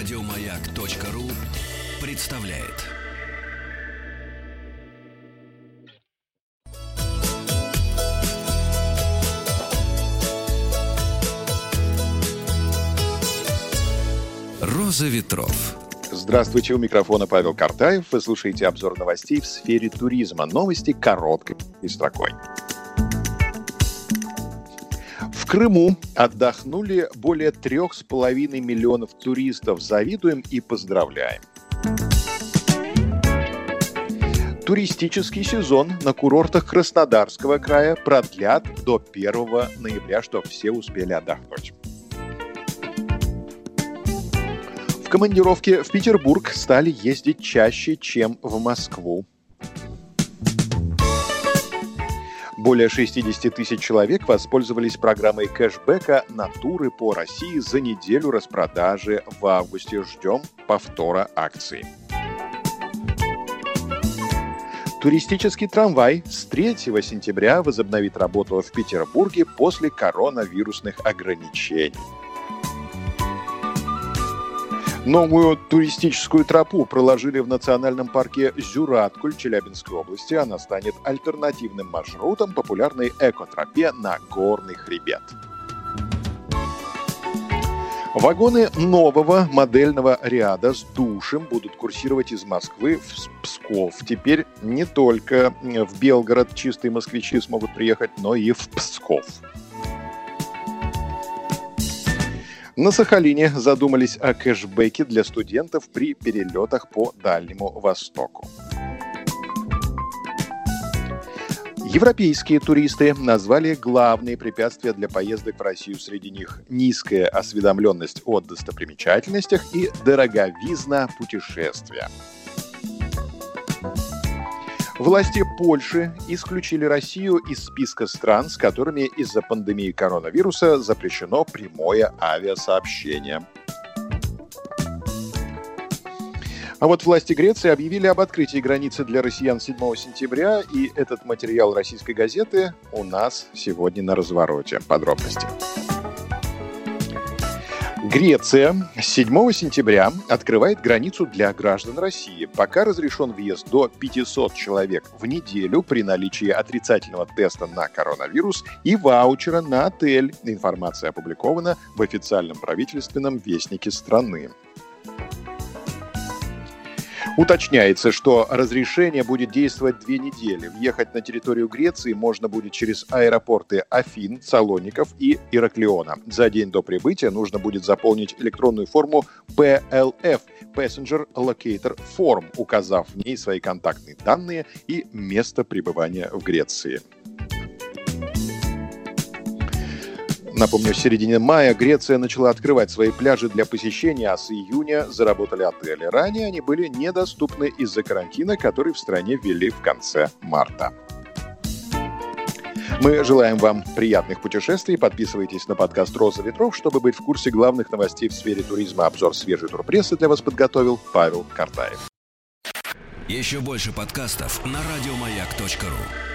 Радиомаяк.ру представляет. Роза ветров. Здравствуйте, у микрофона Павел Картаев. Вы слушаете обзор новостей в сфере туризма. Новости короткой и строкой. Крыму отдохнули более трех с половиной миллионов туристов. Завидуем и поздравляем. Туристический сезон на курортах Краснодарского края продлят до 1 ноября, чтобы все успели отдохнуть. В командировке в Петербург стали ездить чаще, чем в Москву. Более 60 тысяч человек воспользовались программой кэшбэка на туры по России за неделю распродажи в августе. Ждем повтора акции. Туристический трамвай с 3 сентября возобновит работу в Петербурге после коронавирусных ограничений. Новую туристическую тропу проложили в национальном парке Зюраткуль Челябинской области. Она станет альтернативным маршрутом популярной экотропе на горный хребет. Вагоны нового модельного ряда с душем будут курсировать из Москвы в Псков. Теперь не только в Белгород чистые москвичи смогут приехать, но и в Псков. На Сахалине задумались о кэшбэке для студентов при перелетах по Дальнему Востоку. Европейские туристы назвали главные препятствия для поездок в Россию среди них низкая осведомленность о достопримечательностях и дороговизна путешествия. Власти Польши исключили Россию из списка стран, с которыми из-за пандемии коронавируса запрещено прямое авиасообщение. А вот власти Греции объявили об открытии границы для россиян 7 сентября, и этот материал российской газеты у нас сегодня на развороте. Подробности. Греция 7 сентября открывает границу для граждан России. Пока разрешен въезд до 500 человек в неделю при наличии отрицательного теста на коронавирус и ваучера на отель. Информация опубликована в официальном правительственном вестнике страны. Уточняется, что разрешение будет действовать две недели. Въехать на территорию Греции можно будет через аэропорты Афин, Салоников и Ираклиона. За день до прибытия нужно будет заполнить электронную форму PLF – Passenger Locator Form, указав в ней свои контактные данные и место пребывания в Греции. Напомню, в середине мая Греция начала открывать свои пляжи для посещения, а с июня заработали отели. Ранее они были недоступны из-за карантина, который в стране ввели в конце марта. Мы желаем вам приятных путешествий. Подписывайтесь на подкаст «Роза ветров», чтобы быть в курсе главных новостей в сфере туризма. Обзор свежей турпрессы для вас подготовил Павел Картаев. Еще больше подкастов на радиомаяк.ру